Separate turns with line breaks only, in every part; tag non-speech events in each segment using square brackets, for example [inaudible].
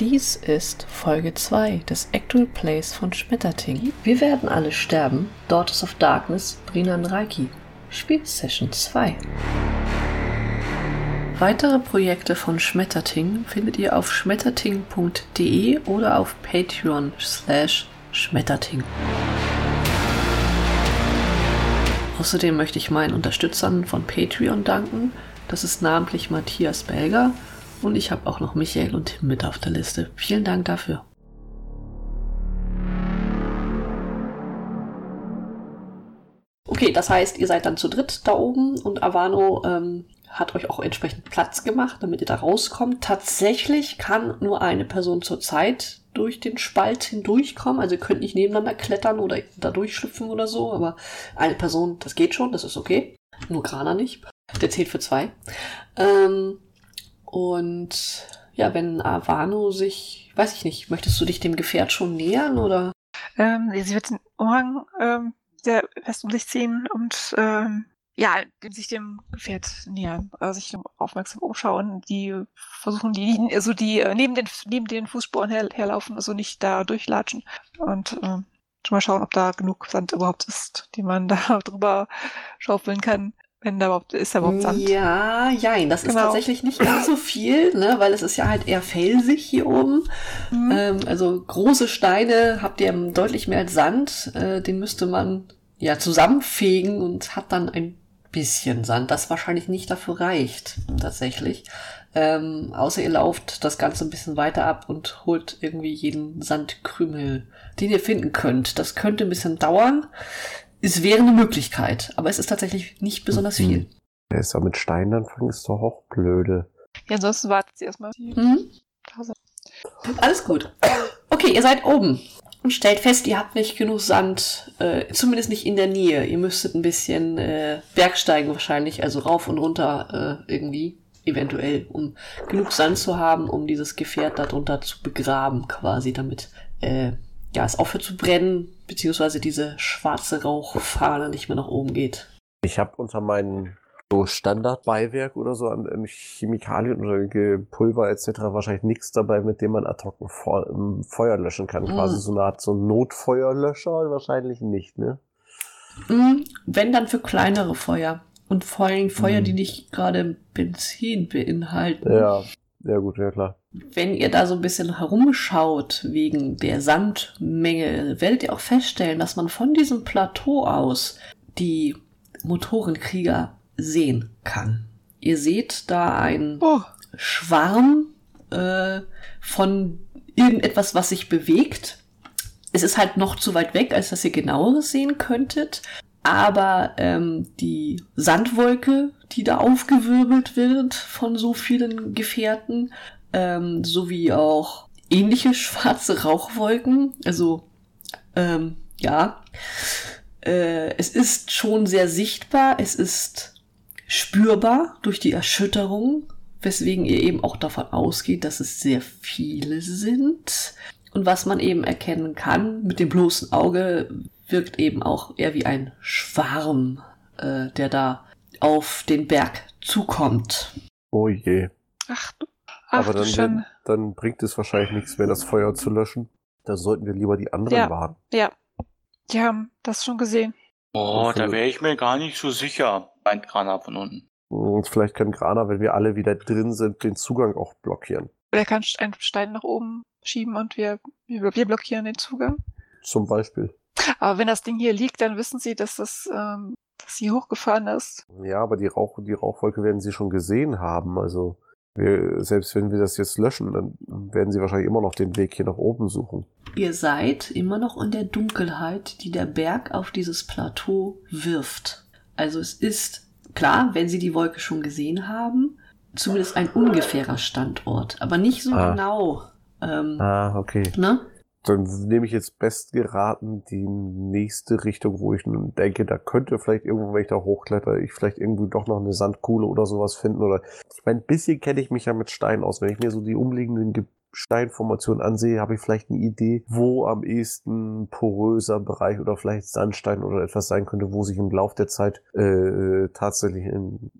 Dies ist Folge 2 des Actual Plays von Schmetterting. Wir werden alle sterben. Daughters of Darkness, Brinan Reiki. Spielsession 2. Weitere Projekte von Schmetterting findet ihr auf schmetterting.de oder auf Patreon slash Schmetterting. Außerdem möchte ich meinen Unterstützern von Patreon danken. Das ist namentlich Matthias Belger und ich habe auch noch Michael und Tim mit auf der Liste. Vielen Dank dafür. Okay, das heißt, ihr seid dann zu dritt da oben und Avano ähm, hat euch auch entsprechend Platz gemacht, damit ihr da rauskommt. Tatsächlich kann nur eine Person zur Zeit durch den Spalt hindurchkommen. Also ihr könnt nicht nebeneinander klettern oder da durchschlüpfen oder so, aber eine Person, das geht schon, das ist okay. Nur Grana nicht. Der zählt für zwei. Ähm, und ja, wenn Avano sich, weiß ich nicht, möchtest du dich dem Gefährt schon nähern oder?
Ähm, sie wird den Umhang ähm, sehr fest um sich ziehen und ähm, ja, sich dem Gefährt nähern, also sich aufmerksam umschauen, die versuchen, die, also die äh, neben den, neben den Fußspuren her, herlaufen, also nicht da durchlatschen und ähm, schon mal schauen, ob da genug Sand überhaupt ist, die man [laughs] da drüber schaufeln kann. Wenn da überhaupt, ist da überhaupt Sand?
Ja, jein, das genau. ist tatsächlich nicht ganz so viel, ne, weil es ist ja halt eher felsig hier oben. Mhm. Ähm, also große Steine habt ihr deutlich mehr als Sand. Äh, den müsste man ja zusammenfegen und hat dann ein bisschen Sand, das wahrscheinlich nicht dafür reicht, tatsächlich. Ähm, außer ihr lauft das Ganze ein bisschen weiter ab und holt irgendwie jeden Sandkrümel, den ihr finden könnt. Das könnte ein bisschen dauern es wäre eine Möglichkeit, aber es ist tatsächlich nicht besonders mhm. viel.
Ja, ist ja mit Steinen anfangen, ist doch auch blöde.
Ja, ansonsten wartet sie erstmal. Mhm.
Alles gut. Okay, ihr seid oben und stellt fest, ihr habt nicht genug Sand, äh, zumindest nicht in der Nähe. Ihr müsstet ein bisschen äh, Bergsteigen wahrscheinlich, also rauf und runter äh, irgendwie, eventuell, um genug Sand zu haben, um dieses Gefährt darunter zu begraben, quasi, damit äh, ja, es aufhört zu brennen, beziehungsweise diese schwarze Rauchfahne nicht mehr nach oben geht.
Ich habe unter meinen so Standardbeiwerk oder so an, an Chemikalien oder Pulver etc. wahrscheinlich nichts dabei, mit dem man ad hoc ein Feuer löschen kann. Mm. Quasi so eine Art so Notfeuerlöscher wahrscheinlich nicht, ne?
Mm, wenn dann für kleinere Feuer. Und vor allem Feuer, mm. die nicht gerade Benzin beinhalten.
Ja, ja gut, ja klar.
Wenn ihr da so ein bisschen herumschaut wegen der Sandmenge, werdet ihr auch feststellen, dass man von diesem Plateau aus die Motorenkrieger sehen kann. Ihr seht da einen oh. Schwarm äh, von irgendetwas, was sich bewegt. Es ist halt noch zu weit weg, als dass ihr genaueres sehen könntet. Aber ähm, die Sandwolke, die da aufgewirbelt wird von so vielen Gefährten, ähm, sowie auch ähnliche schwarze Rauchwolken, also ähm, ja, äh, es ist schon sehr sichtbar, es ist spürbar durch die Erschütterung, weswegen ihr eben auch davon ausgeht, dass es sehr viele sind. Und was man eben erkennen kann mit dem bloßen Auge, wirkt eben auch eher wie ein Schwarm, äh, der da auf den Berg zukommt.
Oh je.
Ach,
ach Aber dann, schon. dann bringt es wahrscheinlich nichts mehr, das Feuer zu löschen. Da sollten wir lieber die anderen
ja,
warnen.
Ja. Die haben das schon gesehen.
Oh, da wäre ich mir gar nicht so sicher, meint Grana von unten.
Und vielleicht kann Grana, wenn wir alle wieder drin sind, den Zugang auch blockieren.
Er kann einen Stein nach oben schieben und wir, wir blockieren den Zugang.
Zum Beispiel.
Aber wenn das Ding hier liegt, dann wissen sie, dass das ähm, dass sie hochgefahren ist.
Ja, aber die, Rauch, die Rauchwolke werden sie schon gesehen haben. Also wir, selbst wenn wir das jetzt löschen, dann werden sie wahrscheinlich immer noch den Weg hier nach oben suchen.
Ihr seid immer noch in der Dunkelheit, die der Berg auf dieses Plateau wirft. Also es ist klar, wenn sie die Wolke schon gesehen haben, zumindest ein ungefährer Standort, aber nicht so ah. genau.
Ähm, ah, okay.
Ne?
Dann nehme ich jetzt best geraten die nächste Richtung, wo ich denke, da könnte vielleicht irgendwo, wenn ich da hochkletter, ich vielleicht irgendwie doch noch eine Sandkuhle oder sowas finden. Oder ich meine, ein bisschen kenne ich mich ja mit Stein aus. Wenn ich mir so die umliegenden Steinformationen ansehe, habe ich vielleicht eine Idee, wo am ehesten poröser Bereich oder vielleicht Sandstein oder etwas sein könnte, wo sich im Lauf der Zeit äh, tatsächlich in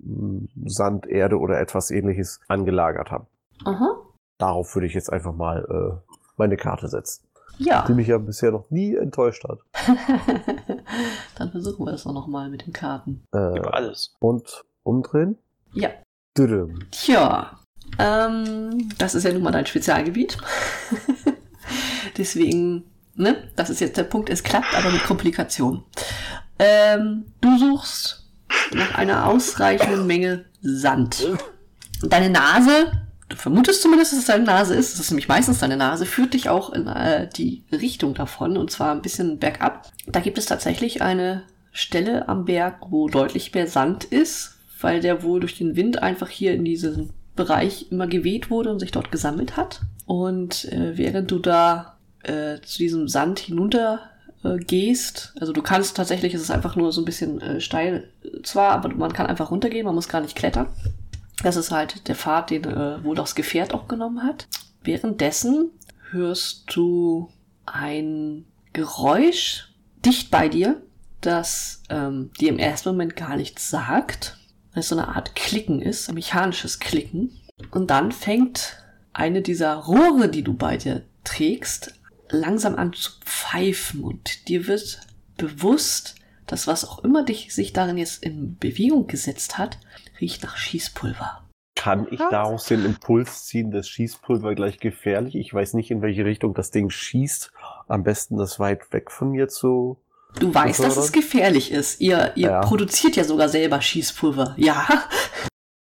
Sand, Erde oder etwas ähnliches angelagert haben.
Aha.
darauf würde ich jetzt einfach mal äh, meine Karte setzen.
Ja.
Die mich ja bisher noch nie enttäuscht hat. [laughs]
Dann versuchen wir es auch nochmal mit den Karten.
Äh,
Über alles.
und umdrehen.
Ja.
Düdüm.
Tja, ähm, das ist ja nun mal dein Spezialgebiet. [laughs] Deswegen, ne, das ist jetzt der Punkt, es klappt, aber mit Komplikationen. Ähm, du suchst nach einer ausreichenden Menge Sand. [laughs] Deine Nase, du vermutest zumindest, dass es deine Nase ist, das ist nämlich meistens deine Nase, führt dich auch in äh, die Richtung davon, und zwar ein bisschen bergab. Da gibt es tatsächlich eine Stelle am Berg, wo deutlich mehr Sand ist, weil der wohl durch den Wind einfach hier in diesen Bereich immer geweht wurde und sich dort gesammelt hat. Und äh, während du da äh, zu diesem Sand hinunter äh, gehst, also du kannst tatsächlich, es ist einfach nur so ein bisschen äh, steil zwar, aber man kann einfach runtergehen, man muss gar nicht klettern. Das ist halt der Pfad, den äh, wohl das Gefährt auch genommen hat. Währenddessen hörst du ein Geräusch dicht bei dir, das ähm, dir im ersten Moment gar nichts sagt, weil es so eine Art Klicken ist, ein mechanisches Klicken. Und dann fängt eine dieser Rohre, die du bei dir trägst, langsam an zu pfeifen und dir wird bewusst, dass was auch immer dich sich darin jetzt in Bewegung gesetzt hat, riecht nach Schießpulver.
Kann ich
Was?
daraus den Impuls ziehen, dass Schießpulver gleich gefährlich? Ich weiß nicht, in welche Richtung das Ding schießt. Am besten das weit weg von mir zu.
Du weißt, dass es gefährlich ist. Ihr, ihr
Ja.
produziert ja sogar selber Schießpulver. Ja.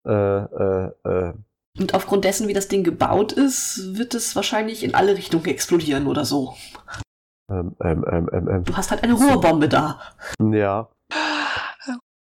Äh, äh, äh.
Und aufgrund dessen, wie das Ding gebaut ist, wird es wahrscheinlich in alle Richtungen explodieren oder so.
Ähm, ähm, ähm, ähm, ähm.
Du hast halt eine Rohrbombe da.
Ja.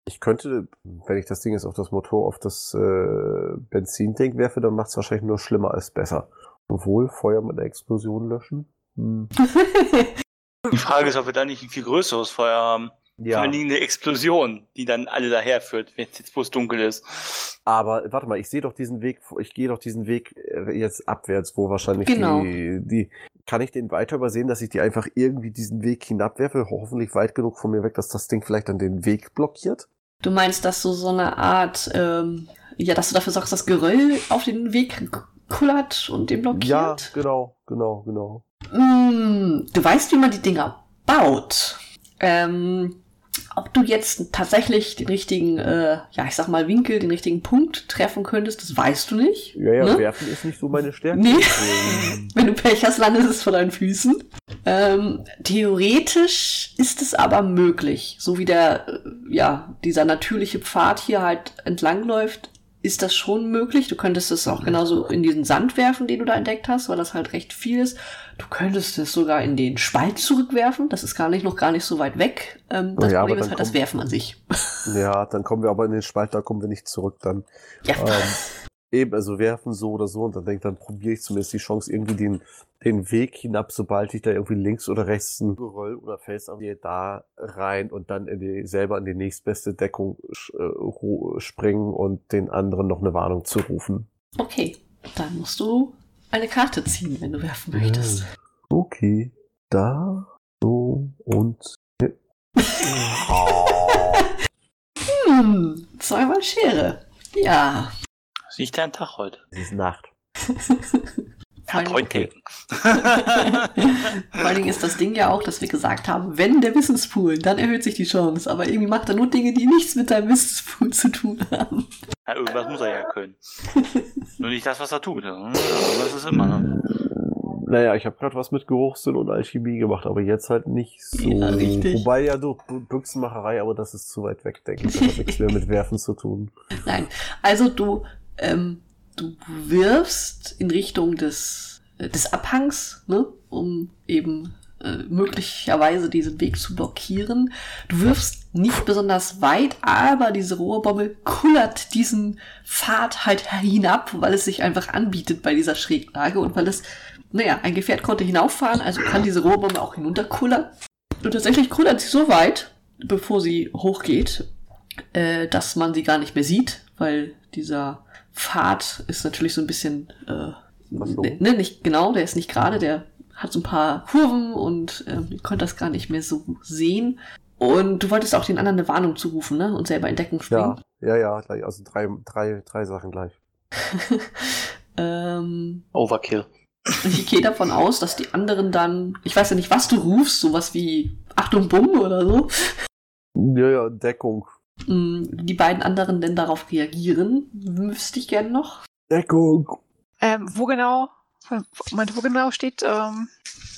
Ich könnte, wenn ich das Ding jetzt auf das Motor, auf das äh, Benzintank werfe, dann macht es wahrscheinlich nur schlimmer als besser. Obwohl, Feuer mit einer Explosion löschen. Hm. [laughs]
Die Frage ist, ob wir da nicht ein viel größeres Feuer haben. Vor
Ja,
allen Dingen eine Explosion, die dann alle daherführt, wenn es jetzt bloß dunkel ist.
aber warte mal, ich sehe doch diesen Weg, ich gehe doch diesen Weg äh, jetzt abwärts, wo wahrscheinlich
Genau.
die, die, kann ich den weiter übersehen, dass ich die einfach irgendwie diesen Weg hinabwerfe, hoffentlich weit genug von mir weg, dass das Ding vielleicht dann den Weg blockiert?
Du meinst, dass du so eine Art, ähm, ja, dass du dafür sorgst, dass Geröll auf den Weg kullert und den
Ja,
blockiert?
genau, genau, genau.
Mm, du weißt, wie man die Dinger baut. Ähm, ob du jetzt tatsächlich den richtigen, äh, ja, ich sag mal, Winkel, den richtigen Punkt treffen könntest, das weißt du nicht.
Ja, ja,
Ne?
werfen ist nicht so meine Stärke.
Nee. [laughs] Wenn du Pech hast, landet es vor deinen Füßen. Ähm, theoretisch ist es aber möglich, so wie der, äh, ja, dieser natürliche Pfad hier halt entlangläuft, ist das schon möglich. Du könntest es auch genauso in diesen Sand werfen, den du da entdeckt hast, weil das halt recht viel ist. Du könntest es sogar in den Spalt zurückwerfen. Das ist gar nicht, noch gar nicht so weit weg. Ähm, das
Ja,
Problem ist halt das
kommt-
Werfen an sich.
Ja, dann kommen wir aber in den Spalt, da kommen wir nicht zurück dann.
Ja.
Ähm, eben, also werfen so oder so und dann denke dann probiere ich zumindest die Chance, irgendwie den, den Weg hinab, sobald ich da irgendwie links oder rechts ein Geröll oder Fels angehe, da rein und dann in die, selber in die nächstbeste Deckung äh, springen und den anderen noch eine Warnung zu rufen.
Okay, dann musst du eine Karte ziehen, wenn du werfen möchtest.
Okay, da, so und. [laughs]
Hm, zweimal Schere. Ja.
Ist nicht dein Tag heute.
Es ist Nacht. [laughs]
Vor allen,
Point taken.
vor allen Dingen ist das Ding ja auch, dass wir gesagt haben, wenn der Wissenspool, dann erhöht sich die Chance. Aber irgendwie macht er nur Dinge, die nichts mit deinem Wissenspool zu tun haben.
Ja, irgendwas muss er ja können. Nur nicht das, was er tut. Ja, das ist immer. Ne?
Naja, ich habe gerade was mit Geruchssinn und Alchemie gemacht, aber jetzt halt nicht so.
Ja, richtig.
Wobei ja durch Bu- Büchsenmacherei, aber das ist zu weit weg, denke ich. Das hat nichts mehr mit Werfen zu tun.
Nein, also du, ähm, du wirfst in Richtung des, äh, des Abhangs, ne, um eben äh, möglicherweise diesen Weg zu blockieren. Du wirfst nicht besonders weit, aber diese Rohrbombe kullert diesen Pfad halt hinab, weil es sich einfach anbietet bei dieser Schräglage und weil es, naja, ein Gefährt konnte hinauffahren, also kann diese Rohrbombe auch hinunterkullern. Und tatsächlich kullert sie so weit, bevor sie hochgeht, äh, dass man sie gar nicht mehr sieht, weil dieser Pfad ist natürlich so ein bisschen, äh,
Verschoben.
ne, nicht genau, der ist nicht gerade, der hat so ein paar Kurven und ähm, ihr könnt das gar nicht mehr so sehen. Und du wolltest auch den anderen eine Warnung zurufen, ne? Und selber in Deckung springen.
Ja, ja, ja, gleich. Also drei, drei, drei Sachen gleich. [laughs]
Ähm,
Overkill.
ich gehe davon aus, dass die anderen dann, ich weiß ja nicht, was du rufst, sowas wie Achtung Bumm oder so,
Ja, ja, Deckung.
Mm, die beiden anderen denn darauf reagieren, wüsste ich gerne noch.
Deckung.
Ähm, wo genau, meinte, wo genau steht, ähm,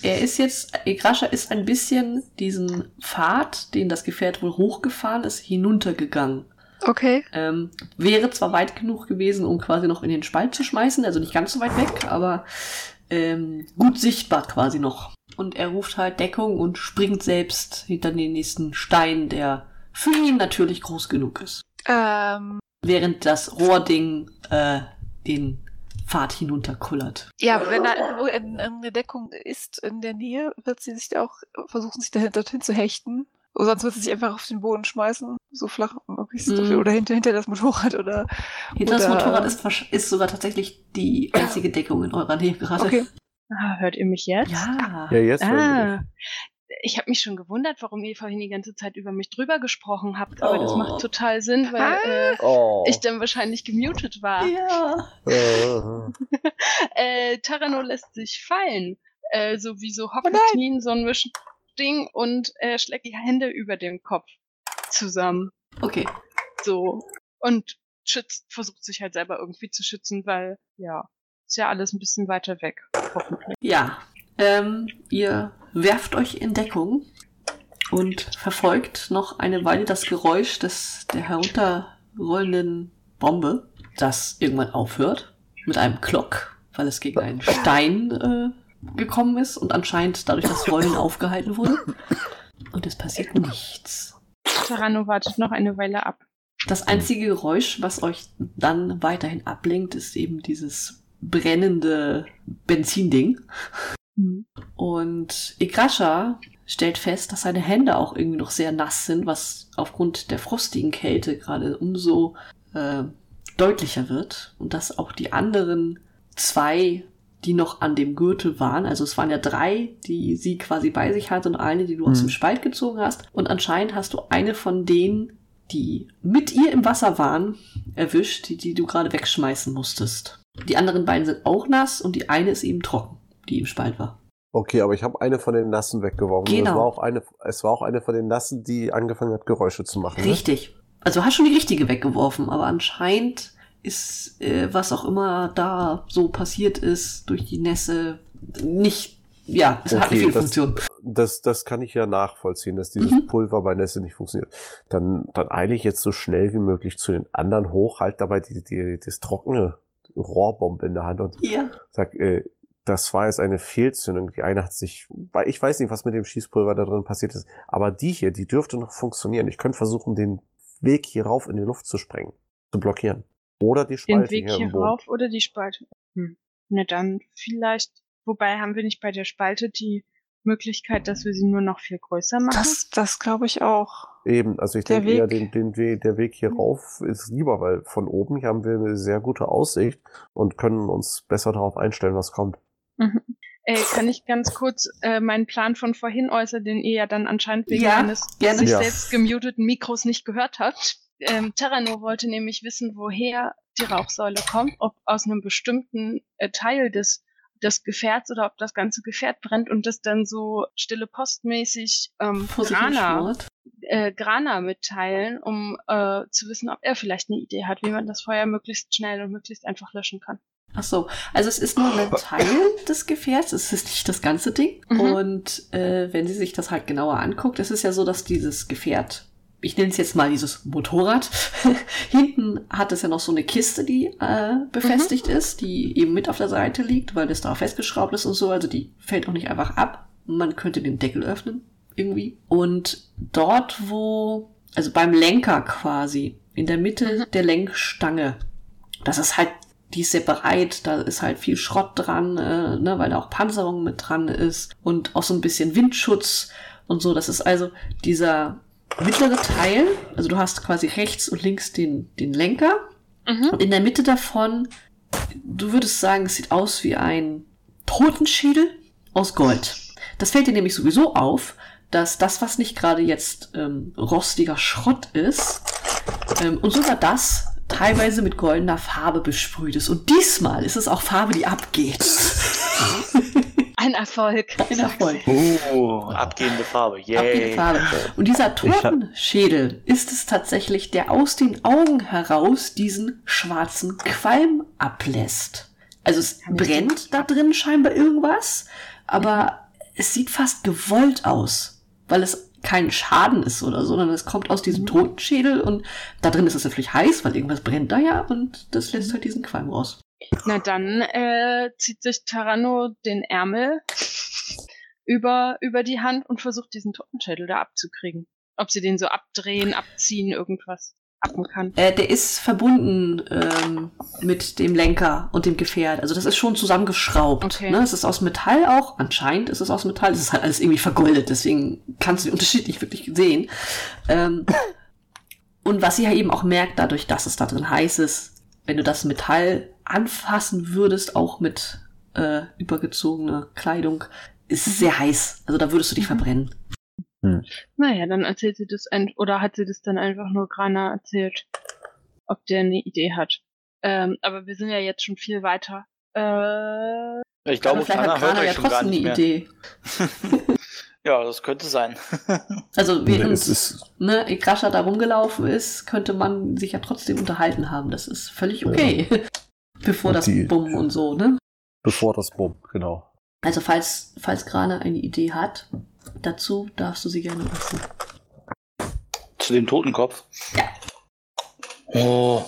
Er ist jetzt, Egrascha ist ein bisschen diesen Pfad, den das Gefährt wohl hochgefahren ist, hinuntergegangen.
okay.
Ähm, wäre zwar weit genug gewesen, um quasi noch in den Spalt zu schmeißen, also nicht ganz so weit weg, aber ähm, gut sichtbar quasi noch. Und er ruft halt Deckung und springt selbst hinter den nächsten Stein, der für ihn natürlich groß genug ist.
Ähm,
Während das Rohrding äh, den Pfad hinunterkullert.
ja, wenn da irgendwo in- eine Deckung ist in der Nähe, wird sie sich da auch versuchen, sich dahin, dorthin zu hechten. Oder sonst wird sie sich einfach auf den Boden schmeißen, so flach möglichst.
Mhm.
Oder hinter, hinter das Motorrad oder.
Hinter das
Oder-
Motorrad ist, ist sogar tatsächlich die einzige Deckung in eurer Nähe gerade.
Okay.
Ah, hört ihr mich jetzt?
Ja.
Ja, jetzt hören wir
Ah, ich habe mich schon gewundert, warum ihr vorhin die ganze Zeit über mich drüber gesprochen habt, aber das
Oh.
macht total Sinn, weil
Ah.
äh.
Oh.
ich dann wahrscheinlich gemutet war.
Ja. [laughs]
Äh,
Tarano lässt sich fallen, äh, so wie so. Hockeknien, so ein Mischding und äh, schlägt die Hände über dem Kopf zusammen.
Okay.
So. Und schützt, versucht sich halt selber irgendwie zu schützen, weil, ja, ist ja alles ein bisschen weiter weg, hoffentlich.
Ja. Ähm, ihr werft euch in Deckung und verfolgt noch eine Weile das Geräusch des, der herunterrollenden Bombe, das irgendwann aufhört mit einem Klock, weil es gegen einen Stein äh, gekommen ist und anscheinend dadurch das Rollen [laughs] aufgehalten wurde. Und es passiert nichts.
Tarano wartet noch eine Weile ab.
Das einzige Geräusch, was euch dann weiterhin ablenkt, ist eben dieses brennende Benzinding. Und Igrascha stellt fest, dass seine Hände auch irgendwie noch sehr nass sind, was aufgrund der frostigen Kälte gerade umso äh, deutlicher wird. Und dass auch die anderen zwei, die noch an dem Gürtel waren, also es waren ja drei, die sie quasi bei sich hatte und eine, die du aus
Mhm.
dem Spalt gezogen hast. Und anscheinend hast du eine von denen, die mit ihr im Wasser waren, erwischt, die, die du gerade wegschmeißen musstest. Die anderen beiden sind auch nass und die eine ist eben trocken, die im Spalt war.
Okay, aber ich habe eine von den Nassen weggeworfen.
Genau.
Es war auch eine, es war auch eine von den Nassen, die angefangen hat, Geräusche zu machen. Ne?
Richtig. Also hast schon die richtige weggeworfen, aber anscheinend ist, äh, was auch immer da so passiert ist, durch die Nässe, nicht, ja, es hat
Okay,
nicht viel
das-
Funktion.
Das, das kann ich ja nachvollziehen, dass dieses
Mhm.
Pulver bei Nässe nicht funktioniert. Dann, dann eile ich jetzt so schnell wie möglich zu den anderen hoch, halt dabei die, die, das trockene Rohrbombe in der Hand und
Ja.
sag, äh, das war jetzt eine Fehlzündung. Die eine hat sich, weil ich weiß nicht, was mit dem Schießpulver da drin passiert ist, aber die hier, die dürfte noch funktionieren. Ich könnte versuchen, den Weg hier rauf in die Luft zu sprengen, zu blockieren. Oder die
Den
Spalte
Weg
hier
hier
im Boden.
rauf oder die Spalte? Hm. Na dann vielleicht, wobei haben wir nicht bei der Spalte die Möglichkeit, dass wir sie nur noch viel größer machen?
Das, das glaube ich auch.
Eben, also ich
Der
denke eher,
Weg-
den, den, We- der Weg hier rauf ist lieber, weil von oben hier haben wir eine sehr gute Aussicht und können uns besser darauf einstellen, was kommt.
Mhm. Äh, kann ich ganz kurz äh, meinen Plan von vorhin äußern, den ihr ja dann anscheinend wegen
Ja,
eines
gerne.
sich
Ja.
selbst gemuteten Mikros nicht gehört habt? Ähm, Terrano wollte nämlich wissen, woher die Rauchsäule kommt, ob aus einem bestimmten äh, Teil des, des Gefährts oder ob das ganze Gefährt brennt und das dann so stille postmäßig ähm, Grana, äh, Grana mitteilen, um äh, zu wissen, ob er vielleicht eine Idee hat, wie man das Feuer möglichst schnell und möglichst einfach löschen kann.
Ach so, also es ist nur ein Teil des Gefährts, es ist nicht das ganze Ding.
Mhm.
Und äh, wenn sie sich das halt genauer anguckt, es ist ja so, dass dieses Gefährt, ich nenne es jetzt mal dieses Motorrad, [laughs] hinten hat es ja noch so eine Kiste, die äh, befestigt ist, die eben mit auf der Seite liegt, weil das da festgeschraubt ist und so, also die fällt auch nicht einfach ab. Man könnte den Deckel öffnen, irgendwie. Und dort, wo, also beim Lenker quasi, in der Mitte
Mhm.
der Lenkstange, das ist halt, die ist sehr breit, da ist halt viel Schrott dran, äh, ne, weil da auch Panzerung mit dran ist und auch so ein bisschen Windschutz und so. Das ist also dieser mittlere Teil, also du hast quasi rechts und links den, den Lenker
Mhm.
und in der Mitte davon, du würdest sagen, es sieht aus wie ein Totenschädel aus Gold. Das fällt dir nämlich sowieso auf, dass das, was nicht gerade jetzt ähm, rostiger Schrott ist, ähm, und sogar das teilweise mit goldener Farbe besprüht ist. Und diesmal ist es auch Farbe, die abgeht. [laughs]
Ein Erfolg.
Ein Erfolg.
Oh, abgehende Farbe.
Abgehende
Yay.
Farbe. Und dieser Totenschädel ist es tatsächlich, der aus den Augen heraus diesen schwarzen Qualm ablässt. Also es brennt da drin scheinbar irgendwas, aber es sieht fast gewollt aus, weil es kein Schaden ist oder so, sondern es kommt aus diesem Totenschädel und da drin ist es natürlich heiß, weil irgendwas brennt da ja und das lässt halt diesen Qualm raus.
Na dann äh, zieht sich Tarano den Ärmel über, über die Hand und versucht diesen Totenschädel da abzukriegen. Ob sie den so abdrehen, abziehen, irgendwas appen kann.
Äh, der ist verbunden ähm, mit dem Lenker und dem Gefährt. Also das ist schon zusammengeschraubt.
Okay.
Ne? Es ist aus Metall auch. Anscheinend ist es aus Metall. Es ist halt alles irgendwie vergoldet. Deswegen kannst du den Unterschied nicht wirklich sehen. Ähm, [laughs] und was sie ja eben auch merkt, dadurch, dass es da drin heiß ist, wenn du das Metall anfassen würdest, auch mit äh, übergezogener Kleidung, ist es sehr heiß. Also da würdest du dich verbrennen.
Naja, dann erzählt sie das ein oder hat sie das dann einfach nur Grana erzählt, ob der eine Idee hat. Ähm, aber wir sind ja jetzt schon viel weiter. Äh,
Ich glaube, Anna
hat
hört euch
ja
schon gar
trotzdem
nicht
eine
mehr.
Idee. [laughs]
Ja, das könnte sein. [laughs]
Also während
es ist,
ne, Igrascha da rumgelaufen ist, könnte man sich ja trotzdem unterhalten haben. Das ist völlig okay. [laughs] Bevor
Und
das
die-
Bumm und so, ne?
bevor das Bumm, genau.
Also falls, falls Grane eine Idee hat, dazu darfst du sie gerne lassen.
Zu dem Totenkopf?
Ja.
Oh.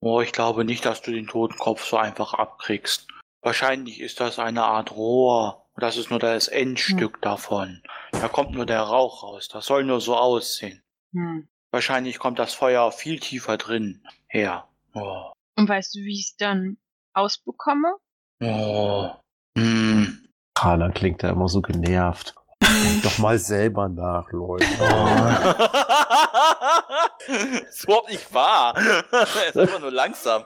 Oh, ich glaube nicht, dass du den Totenkopf so einfach abkriegst. Wahrscheinlich ist das eine Art Rohr. Und das ist nur das Endstück davon. Da kommt nur der Rauch raus. Das soll nur so aussehen.
hm.
Wahrscheinlich kommt das Feuer viel tiefer drin her. Oh.
Und weißt du, wie ich es dann ausbekomme?
Oh. Hm.
Kana klingt da immer so genervt. [laughs] Doch mal selber nach, Leute. [laughs]
ist überhaupt nicht wahr. [laughs] Er ist einfach nur langsam.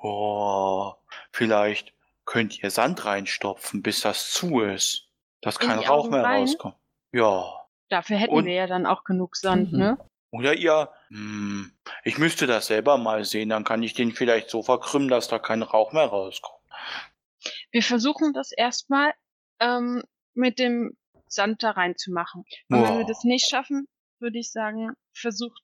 oh, vielleicht könnt ihr Sand reinstopfen, bis das zu ist. Dass
In
kein Rauch mehr
rein?
rauskommt. Ja.
Dafür hätten
Und-
wir ja dann auch genug Sand,
Mhm.
ne?
Oder ihr, hm, ich müsste das selber mal sehen, dann kann ich den vielleicht so verkrümmen, dass da kein Rauch mehr rauskommt.
Wir versuchen das erstmal ähm, mit dem Sand da reinzumachen. Und wenn wir das nicht schaffen, würde ich sagen, versucht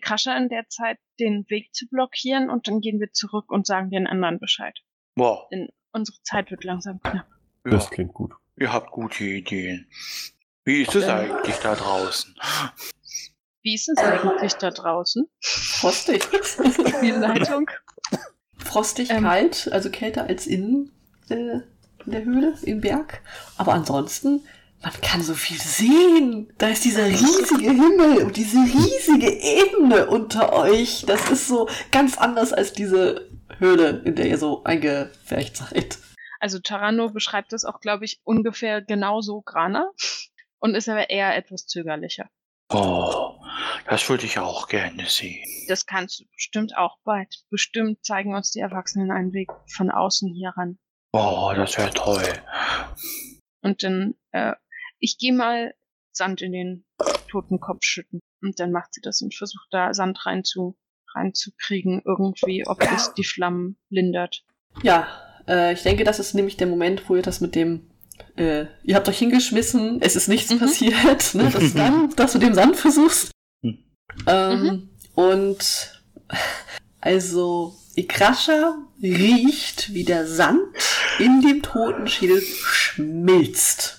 Krascher in der Zeit den Weg zu blockieren und dann gehen wir zurück und sagen den anderen Bescheid.
Boah,
Denn unsere Zeit wird langsam knapp.
ja,
Das klingt gut.
ihr habt gute Ideen. Wie ist es eigentlich da draußen?
Wie ist es eigentlich da draußen?
Frostig.
Spielleitung?
Frostig,
Ähm.
kalt, also kälter als innen in der Höhle, im Berg. Aber ansonsten, man kann so viel sehen. Da ist dieser riesige Himmel und diese riesige Ebene unter euch. Das ist so ganz anders als diese Höhle, in der ihr so eingefärcht seid.
Also Tarano beschreibt das auch, glaube ich, ungefähr genauso Grana und ist aber eher etwas zögerlicher.
Oh, das würde ich auch gerne sehen.
Das kannst du bestimmt auch bald. Bestimmt zeigen uns die Erwachsenen einen Weg von außen hier ran.
Oh, das wäre toll.
Und dann, äh, ich gehe mal Sand in den Totenkopf schütten. Und dann macht sie das und versucht da Sand rein zu, reinzukriegen, irgendwie, ob das die Flammen lindert.
Ja, äh, ich denke, das ist nämlich der Moment, wo ihr das mit dem, äh, ihr habt euch hingeschmissen, es ist nichts
Mhm.
passiert, ne? Das ist dann, dass du den Sand versuchst.
Hm.
Ähm, Und also Ikrascha riecht, wie der Sand in dem Totenschädel schmilzt.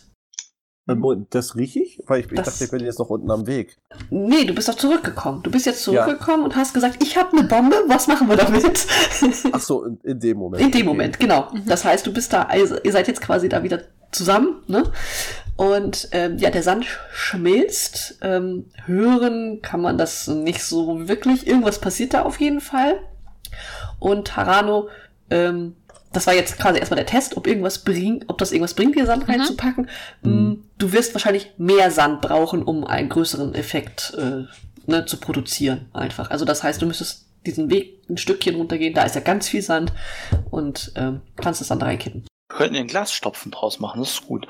Ähm, Das rieche ich? Weil ich, ich dachte, ich bin jetzt noch unten am Weg.
Nee, du bist doch zurückgekommen. Du bist jetzt
Ja.
zurückgekommen und hast gesagt, ich habe eine Bombe, was machen wir damit?
Ach so, in, in dem Moment.
In dem
Okay.
Moment, genau.
Mhm.
Das heißt, du bist da, also ihr seid jetzt quasi da wieder zusammen, ne? Und ähm, ja, der Sand schmilzt. Ähm, hören kann man das nicht so wirklich. Irgendwas passiert da auf jeden Fall. Und Harano, ähm, das war jetzt quasi erstmal der Test, ob irgendwas bringt, ob das irgendwas bringt, hier Sand
Mhm.
reinzupacken.
Mhm.
Du wirst wahrscheinlich mehr Sand brauchen, um einen größeren Effekt äh, ne, zu produzieren, einfach. Also das heißt, du müsstest diesen Weg ein Stückchen runtergehen, da ist ja ganz viel Sand und ähm, kannst das Sand reinkippen.
Wir könnten den Glasstopfen draus machen, das ist gut.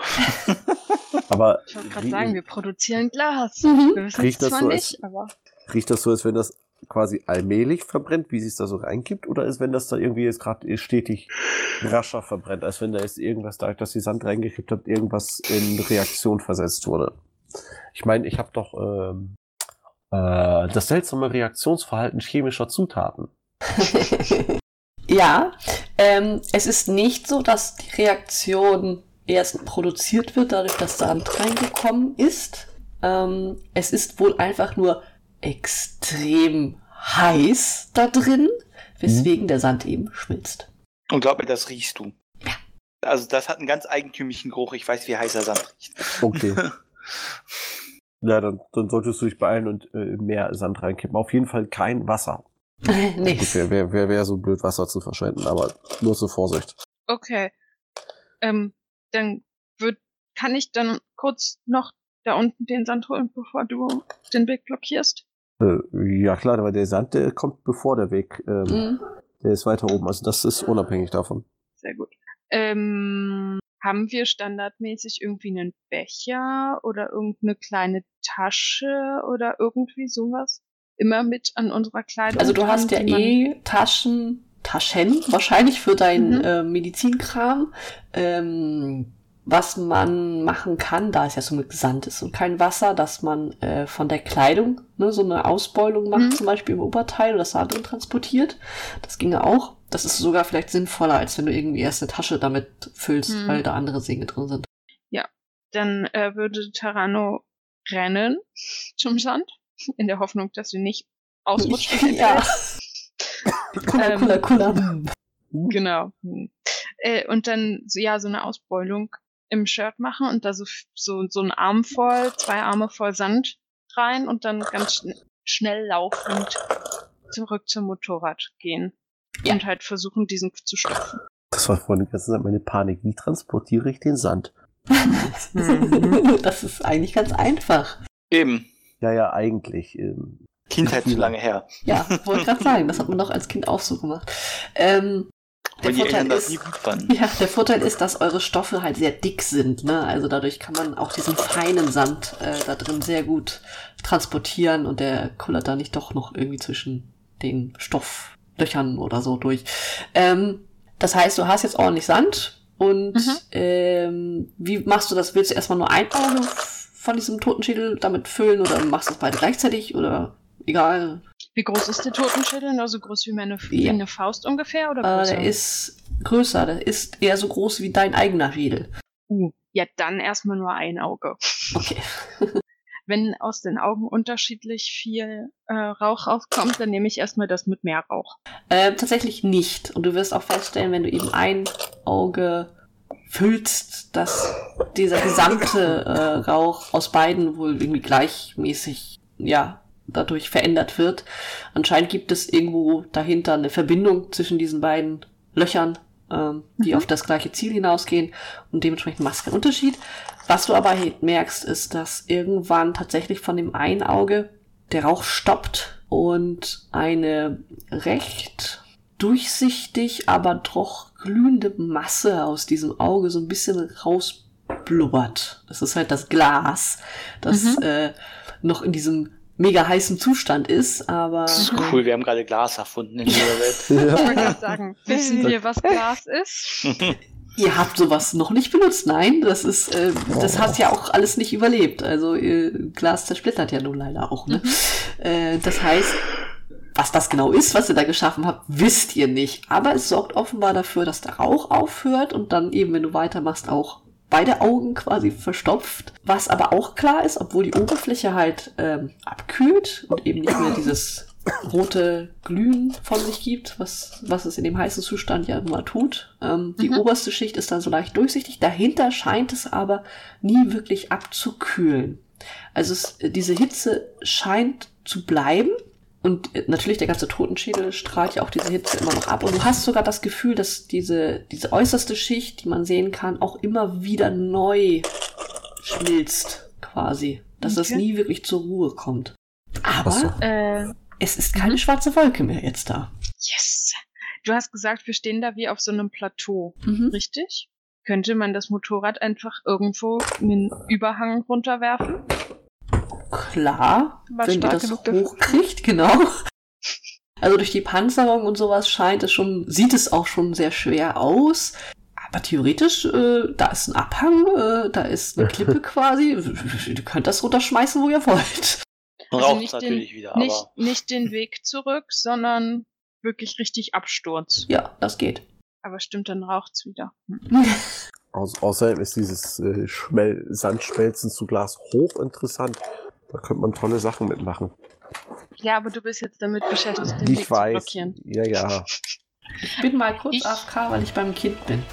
[laughs]
Aber
Ich wollte gerade sagen, wir produzieren Glas.
Mhm.
Wir wissen
Riecht das
zwar
so,
nicht, aber
Riecht das so, als wenn das quasi allmählich verbrennt, wie sie es da so reinkippt, oder als wenn das da irgendwie jetzt gerade stetig rascher verbrennt, als wenn da jetzt irgendwas da, dass die Sand reingekippt hat, irgendwas in Reaktion versetzt wurde? Ich meine, ich habe doch ähm, äh, das seltsame Reaktionsverhalten chemischer Zutaten. [laughs]
ja, ähm, es ist nicht so, dass die Reaktion erst produziert wird, dadurch, dass Sand reingekommen ist. Ähm, es ist wohl einfach nur extrem heiß da drin, weswegen mhm. der Sand eben schmilzt.
Und glaub mir, das riechst du.
Ja.
Also das hat einen ganz eigentümlichen Geruch. Ich weiß, wie heißer Sand riecht.
Okay. [laughs] ja, dann, dann solltest du dich beeilen und äh, mehr Sand reinkippen. Auf jeden Fall kein Wasser. [laughs]
nee.
Wer wäre wär, wär so blöd, Wasser zu verschwenden, aber nur zur Vorsicht.
Okay. Ähm, dann wird, kann ich dann kurz noch da unten den Sand holen, bevor du den Weg blockierst?
Äh, ja klar, aber der Sand, der kommt bevor der Weg. Ähm, mhm. Der ist weiter oben. Also das ist unabhängig davon.
Sehr gut. Ähm, haben wir standardmäßig irgendwie einen Becher oder irgendeine kleine Tasche oder irgendwie sowas? Immer mit an unserer Kleidung.
Also du hast ja eh Taschen, Taschen wahrscheinlich für deinen mhm. äh, Medizinkram. Ähm, was man machen kann, da es ja so mit Sand ist und kein Wasser, dass man äh, von der Kleidung ne, so eine Ausbeulung macht, mhm. zum Beispiel im Oberteil das da drin transportiert. Das ginge auch. Das ist sogar vielleicht sinnvoller, als wenn du irgendwie erst eine Tasche damit füllst, mhm. weil da andere Dinge drin sind.
Ja, dann äh, würde Tarano rennen zum Sand, in der Hoffnung, dass sie nicht ausrutschen. [laughs]
ja. cooler, cooler, cooler.
Genau. Äh, und dann ja so eine Ausbeulung im Shirt machen und da so, so, so einen Arm voll, zwei Arme voll Sand rein und dann ganz schn schnell laufend zurück zum Motorrad gehen. Ja. Und halt versuchen, diesen zu stopfen.
Das war vorhin die ganze Zeit meine Panik. Wie transportiere ich den Sand?
das ist eigentlich ganz einfach.
Eben.
Ja, ja, eigentlich. Ähm,
Kindheit zu lange her.
Ja, wollte gerade sagen, das hat man doch als Kind auch so gemacht. Ähm, der Vorteil ist, ja, der Vorteil ist, dass eure Stoffe halt sehr dick sind. Ne? Also dadurch kann man auch diesen feinen Sand äh, da drin sehr gut transportieren und der kullert da nicht doch noch irgendwie zwischen den Stofflöchern oder so durch. Ähm, das heißt, du hast jetzt ordentlich Sand und mhm. ähm, wie machst du das? Willst du erstmal nur ein Auge von diesem Totenschädel damit füllen oder machst du es beide gleichzeitig oder egal?
Wie groß ist der Totenschädel? Nur so groß wie meine wie eine Faust ungefähr? Oder
größer? Äh, der ist größer. Der ist eher so groß wie dein eigener Schädel.
Uh, ja, dann erstmal nur ein Auge.
Okay. [laughs]
Wenn aus den Augen unterschiedlich viel äh, Rauch rauskommt, dann nehme ich erstmal das mit mehr Rauch.
Äh, tatsächlich nicht. Und du wirst auch feststellen, wenn du eben ein Auge füllst, dass dieser gesamte äh, Rauch aus beiden wohl irgendwie gleichmäßig ja dadurch verändert wird. Anscheinend gibt es irgendwo dahinter eine Verbindung zwischen diesen beiden Löchern, ähm, die mhm. auf das gleiche Ziel hinausgehen und dementsprechend machst du keinen Unterschied. Was du aber merkst, ist, dass irgendwann tatsächlich von dem einen Auge der Rauch stoppt und eine recht durchsichtig, aber doch glühende Masse aus diesem Auge so ein bisschen rausblubbert. Das ist halt das Glas, das mhm. äh, noch in diesem mega heißen Zustand ist, aber. Das
ist cool, wir haben gerade Glas erfunden in dieser Welt. [laughs]
ja. Ich wollte gerade sagen, [laughs] wissen wir, was Glas ist? [laughs]
Ihr habt sowas noch nicht benutzt, nein. Das ist, äh, das hat ja auch alles nicht überlebt. Also äh, Glas zersplittert ja nun leider auch. Ne? Mhm. Äh, das heißt, was das genau ist, was ihr da geschaffen habt, wisst ihr nicht. Aber es sorgt offenbar dafür, dass der Rauch aufhört und dann eben, wenn du weitermachst, auch beide Augen quasi verstopft. Was aber auch klar ist, obwohl die Oberfläche halt ähm, abkühlt und eben nicht mehr dieses rote Glühen von sich gibt, was, was es in dem heißen Zustand ja immer tut. Ähm, die mhm. oberste Schicht ist dann so leicht durchsichtig. Dahinter scheint es aber nie wirklich abzukühlen. Also es, diese Hitze scheint zu bleiben, und natürlich der ganze Totenschädel strahlt ja auch diese Hitze immer noch ab. Und du hast sogar das Gefühl, dass diese, diese äußerste Schicht, die man sehen kann, auch immer wieder neu schmilzt, quasi. Dass okay. das nie wirklich zur Ruhe kommt. Aber so. äh, es ist keine mhm. schwarze Wolke mehr jetzt da.
Yes! Du hast gesagt, wir stehen da wie auf so einem Plateau. Mhm. Richtig? Könnte man das Motorrad einfach irgendwo in den Überhang runterwerfen?
Klar,
War
wenn ihr
stark
das hochkriegt, [laughs] genau. Also durch die Panzerung und sowas scheint es schon, sieht es auch schon sehr schwer aus. Aber theoretisch, äh, da ist ein Abhang, äh, da ist eine Klippe [laughs] quasi. Ihr könnt das runterschmeißen, wo ihr wollt.
Also
Raucht
nicht den-
natürlich wieder,
Nicht,
aber
nicht den Weg zurück, sondern wirklich richtig Absturz.
Ja, das geht.
Aber stimmt, dann raucht's wieder.
Au außerdem ist dieses äh, Schmel Sandschmelzen zu Glas hochinteressant. Da könnte man tolle Sachen mitmachen.
Ja, aber du bist jetzt damit beschäftigt, den Weg
Ich
zu
weiß.
blockieren.
Ja, ja.
Ich bin mal kurz
Ich-
AFK, weil ich beim Kind bin.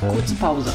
Kurze Pause.